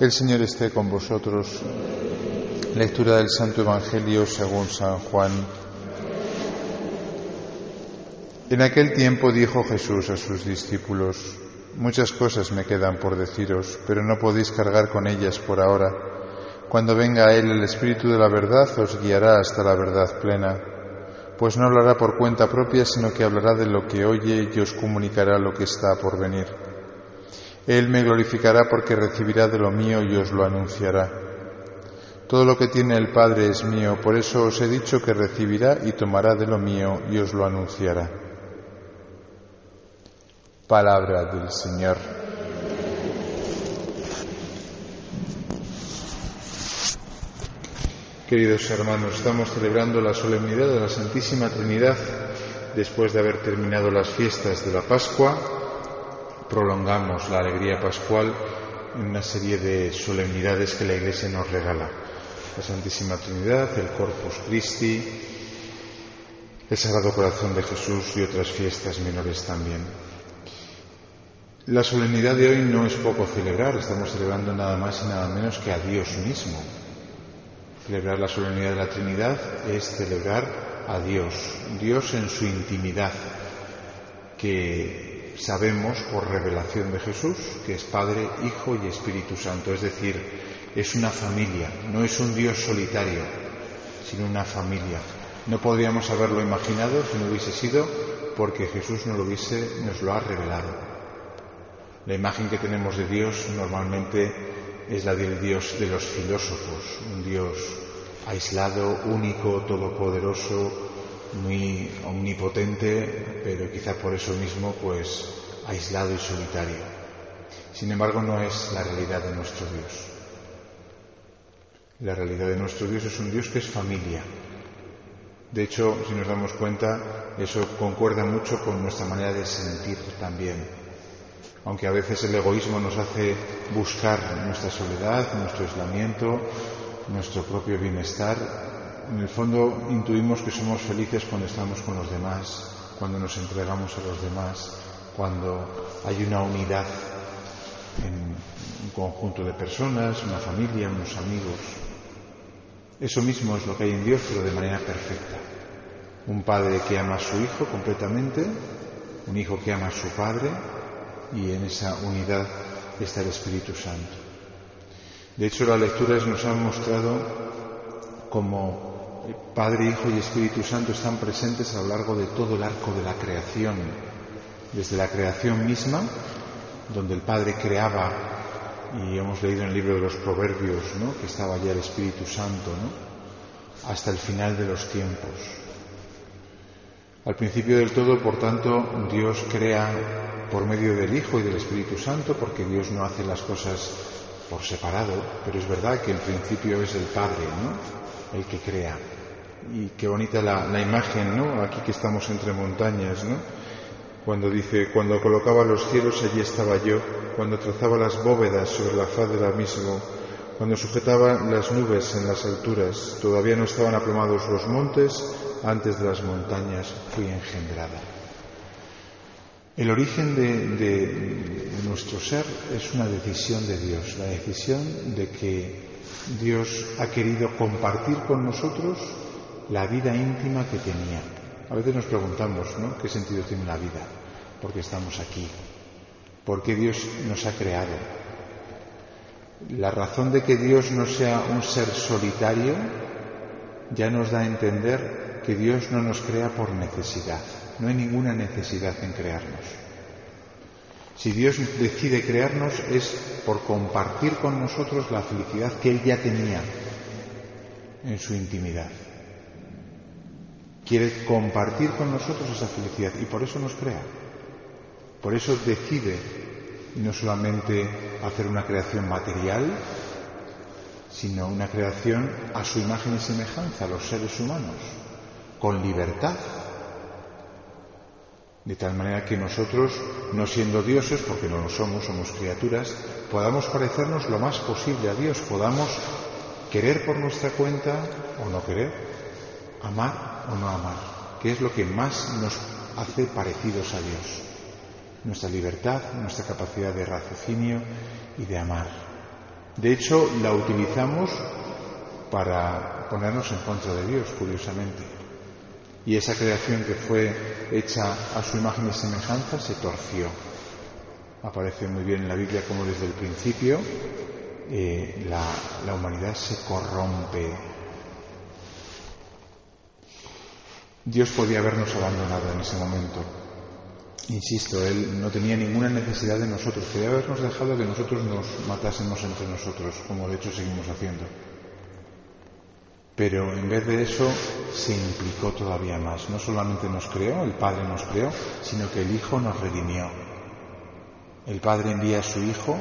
El Señor esté con vosotros. Lectura del Santo Evangelio según San Juan. En aquel tiempo dijo Jesús a sus discípulos, Muchas cosas me quedan por deciros, pero no podéis cargar con ellas por ahora. Cuando venga Él, el Espíritu de la verdad, os guiará hasta la verdad plena, pues no hablará por cuenta propia, sino que hablará de lo que oye y os comunicará lo que está por venir. Él me glorificará porque recibirá de lo mío y os lo anunciará. Todo lo que tiene el Padre es mío, por eso os he dicho que recibirá y tomará de lo mío y os lo anunciará. Palabra del Señor. Queridos hermanos, estamos celebrando la solemnidad de la Santísima Trinidad después de haber terminado las fiestas de la Pascua prolongamos la alegría pascual en una serie de solemnidades que la Iglesia nos regala. La Santísima Trinidad, el Corpus Christi, el Sagrado Corazón de Jesús y otras fiestas menores también. La solemnidad de hoy no es poco celebrar, estamos celebrando nada más y nada menos que a Dios mismo. Celebrar la solemnidad de la Trinidad es celebrar a Dios, Dios en su intimidad, que sabemos por revelación de Jesús que es Padre, Hijo y Espíritu Santo, es decir, es una familia, no es un Dios solitario, sino una familia. No podríamos haberlo imaginado si no hubiese sido porque Jesús nos lo, hubiese, nos lo ha revelado. La imagen que tenemos de Dios normalmente es la del Dios de los filósofos, un Dios aislado, único, todopoderoso, muy omnipotente, pero quizá por eso mismo, pues aislado y solitario. Sin embargo, no es la realidad de nuestro Dios. La realidad de nuestro Dios es un Dios que es familia. De hecho, si nos damos cuenta, eso concuerda mucho con nuestra manera de sentir también. Aunque a veces el egoísmo nos hace buscar nuestra soledad, nuestro aislamiento, nuestro propio bienestar, en el fondo intuimos que somos felices cuando estamos con los demás, cuando nos entregamos a los demás, cuando hay una unidad en un conjunto de personas, una familia, unos amigos. Eso mismo es lo que hay en Dios, pero de manera perfecta. Un padre que ama a su hijo completamente, un hijo que ama a su padre, y en esa unidad está el Espíritu Santo. De hecho, las lecturas nos han mostrado como Padre, Hijo y Espíritu Santo están presentes a lo largo de todo el arco de la creación, desde la creación misma, donde el Padre creaba, y hemos leído en el libro de los Proverbios, ¿no? que estaba ya el Espíritu Santo, ¿no? hasta el final de los tiempos. Al principio del todo, por tanto, Dios crea por medio del Hijo y del Espíritu Santo, porque Dios no hace las cosas por separado, pero es verdad que el principio es el Padre, ¿no? El que crea. Y qué bonita la, imagen, ¿no? Aquí que estamos entre montañas, ¿no? Cuando dice, cuando colocaba los cielos allí estaba yo, cuando trazaba las bóvedas sobre la faz de la misma, cuando sujetaba las nubes en las alturas, todavía no estaban aplomados los montes, antes de las montañas fui engendrada. El origen de, nuestro ser es una decisión de Dios, la decisión de que Dios ha querido compartir con nosotros la vida íntima que tenía. A veces nos preguntamos, ¿no? ¿Qué sentido tiene la vida? ¿Por qué estamos aquí? ¿Por qué Dios nos ha creado? La razón de que Dios no sea un ser solitario ya nos da a entender que Dios no nos crea por necesidad. No hay ninguna necesidad en crearnos. Si Dios decide crearnos es por compartir con nosotros la felicidad que Él ya tenía en su intimidad quiere compartir con nosotros esa felicidad y por eso nos crea. Por eso decide no solamente hacer una creación material, sino una creación a su imagen y semejanza, a los seres humanos, con libertad. De tal manera que nosotros, no siendo dioses, porque no lo somos, somos criaturas, podamos parecernos lo más posible a Dios, podamos querer por nuestra cuenta o no querer, amar o no amar, ¿Qué es lo que más nos hace parecidos a Dios. Nuestra libertad, nuestra capacidad de raciocinio y de amar. De hecho, la utilizamos para ponernos en contra de Dios, curiosamente. Y esa creación que fue hecha a su imagen y semejanza se torció. Aparece muy bien en la Biblia como desde el principio eh, la humanidad se corrompe. Dios podía habernos abandonado en ese momento. Insisto, Él no tenía ninguna necesidad de nosotros. Podía habernos dejado que nosotros nos matásemos entre nosotros, como de hecho seguimos haciendo. Pero en vez de eso se implicó todavía más. No solamente nos creó, el Padre nos creó, sino que el Hijo nos redimió. El Padre envía a su Hijo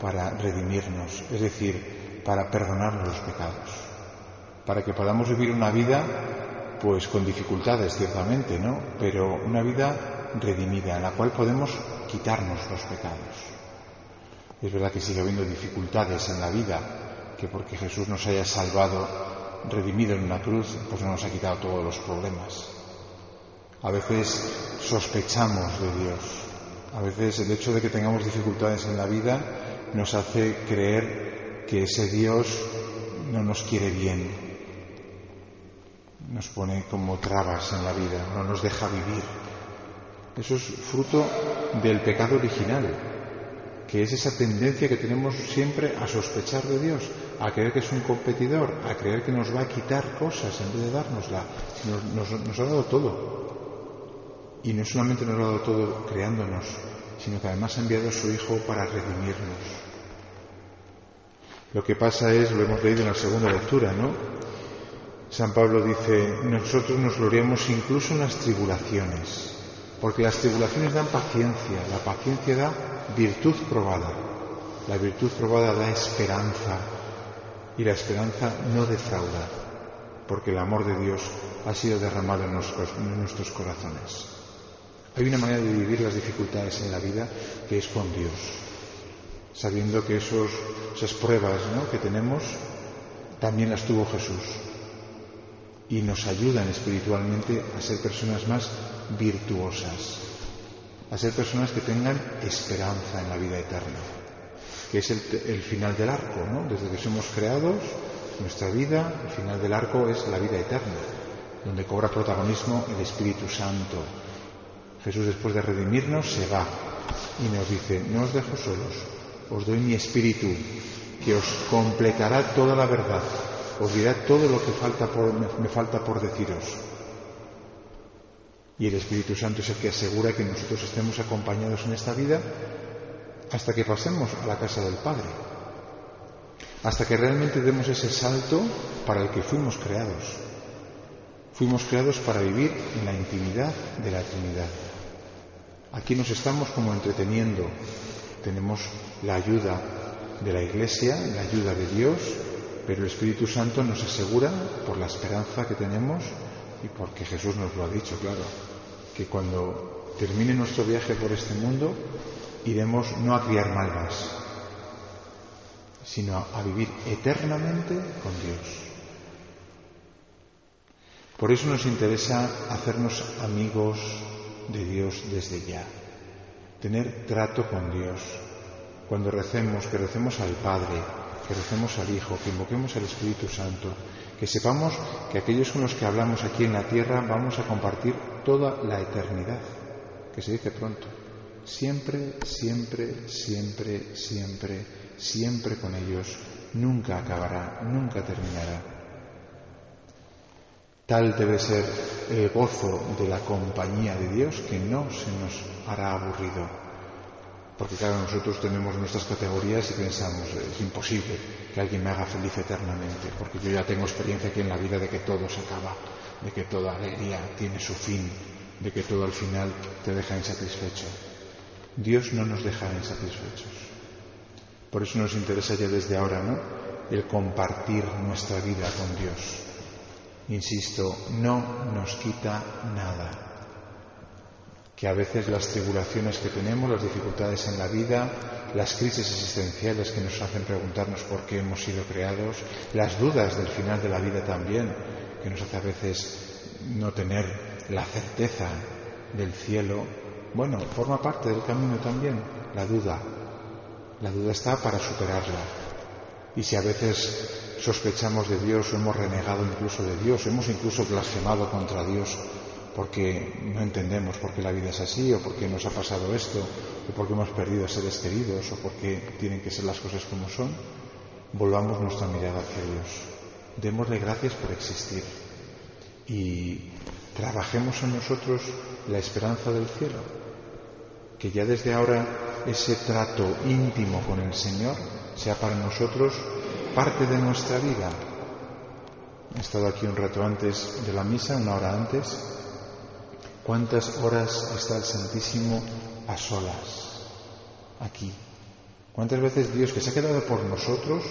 para redimirnos, es decir, para perdonarnos los pecados, para que podamos vivir una vida, pues con dificultades ciertamente, ¿no? Pero una vida redimida, en la cual podemos quitarnos los pecados. Es verdad que sigue habiendo dificultades en la vida, que porque Jesús nos haya salvado, redimido en una cruz, pues no nos ha quitado todos los problemas. A veces sospechamos de Dios, a veces el hecho de que tengamos dificultades en la vida nos hace creer que ese Dios no nos quiere bien, nos pone como trabas en la vida, no nos deja vivir. Eso es fruto del pecado original, que es esa tendencia que tenemos siempre a sospechar de Dios, a creer que es un competidor, a creer que nos va a quitar cosas en vez de dárnosla. Nos, nos ha dado todo. Y no solamente nos ha dado todo creándonos, sino que además ha enviado a su Hijo para redimirnos. Lo que pasa es, lo hemos leído en la segunda lectura, ¿no? San Pablo dice, nosotros nos gloriamos incluso en las tribulaciones, porque las tribulaciones dan paciencia, la paciencia da virtud probada, la virtud probada da esperanza y la esperanza no defrauda, porque el amor de Dios ha sido derramado en nuestros, corazones. Hay una manera de vivir las dificultades en la vida que es con Dios, sabiendo que esas pruebas que tenemos también las tuvo Jesús y nos ayudan espiritualmente a ser personas más virtuosas, a ser personas que tengan esperanza en la vida eterna, que es el, final del arco, ¿no? Desde que somos creados, nuestra vida, el final del arco es la vida eterna, donde cobra protagonismo el Espíritu Santo, Jesús después de redimirnos se va y nos dice, no os dejo solos, os doy mi espíritu que os completará toda la verdad, os dirá todo lo que falta por, me falta por deciros. Y el Espíritu Santo es el que asegura que nosotros estemos acompañados en esta vida hasta que pasemos a la casa del Padre, hasta que realmente demos ese salto para el que fuimos creados. Fuimos creados para vivir en la intimidad de la Trinidad. Aquí nos estamos como entreteniendo. Tenemos la ayuda de la Iglesia, la ayuda de Dios, pero el Espíritu Santo nos asegura, por la esperanza que tenemos y porque Jesús nos lo ha dicho, claro, que cuando termine nuestro viaje por este mundo, iremos no a criar malvas, sino a vivir eternamente con Dios. Por eso nos interesa hacernos amigos de Dios desde ya. Tener trato con Dios. Cuando recemos, que recemos al Padre, que recemos al Hijo, que invoquemos al Espíritu Santo, que sepamos que aquellos con los que hablamos aquí en la tierra vamos a compartir toda la eternidad, que se dice pronto. Siempre, siempre, siempre, siempre, siempre con ellos. Nunca acabará, nunca terminará. Tal debe ser el gozo de la compañía de Dios que no se nos hará aburrido. Porque claro, nosotros tenemos nuestras categorías y pensamos, es imposible que alguien me haga feliz eternamente, porque yo ya tengo experiencia aquí en la vida de que todo se acaba, de que toda alegría tiene su fin, de que todo al final te deja insatisfecho. Dios no nos dejará insatisfechos. Por eso nos interesa ya desde ahora, ¿no? El compartir nuestra vida con Dios insisto, no nos quita nada. Que a veces las tribulaciones que tenemos, las dificultades en la vida, las crisis existenciales que nos hacen preguntarnos por qué hemos sido creados, las dudas del final de la vida también, que nos hace a veces no tener la certeza del cielo, bueno, forma parte del camino también, la duda. La duda está para superarla. Y si a veces sospechamos de Dios o hemos renegado incluso de Dios, hemos incluso blasfemado contra Dios porque no entendemos por qué la vida es así o por qué nos ha pasado esto o por qué hemos perdido seres queridos o por qué tienen que ser las cosas como son, volvamos nuestra mirada hacia Dios. Démosle gracias por existir y trabajemos en nosotros la esperanza del cielo, que ya desde ahora ese trato íntimo con el Señor sea para nosotros parte de nuestra vida. He estado aquí un rato antes de la misa, una hora antes. ¿Cuántas horas está el Santísimo a solas aquí? ¿Cuántas veces Dios que se ha quedado por nosotros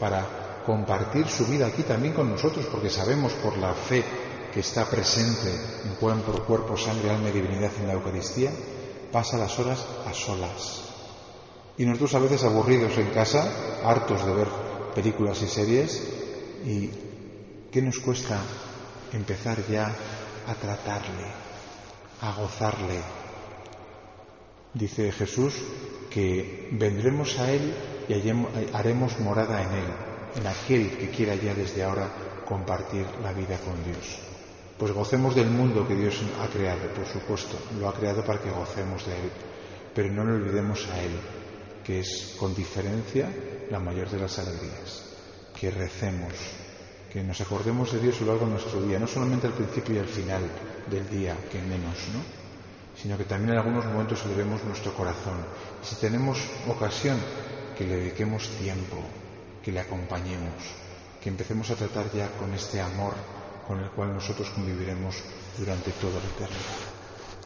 para compartir su vida aquí también con nosotros, porque sabemos por la fe que está presente en cuerpo, cuerpo, sangre, alma y divinidad en la Eucaristía, pasa las horas a solas. Y nosotros a veces aburridos en casa, hartos de ver películas y series, ¿y qué nos cuesta empezar ya a tratarle, a gozarle? Dice Jesús que vendremos a Él y haremos morada en Él, en aquel que quiera ya desde ahora compartir la vida con Dios. Pues gocemos del mundo que Dios ha creado, por supuesto, lo ha creado para que gocemos de Él, pero no le olvidemos a Él, que es con diferencia la mayor de las alegrías, que recemos, que nos acordemos de Dios a lo largo de nuestro día, no solamente al principio y al final del día, que menos, ¿no? sino que también en algunos momentos elevemos nuestro corazón. Y si tenemos ocasión, que le dediquemos tiempo, que le acompañemos, que empecemos a tratar ya con este amor con el cual nosotros conviviremos durante toda la eternidad.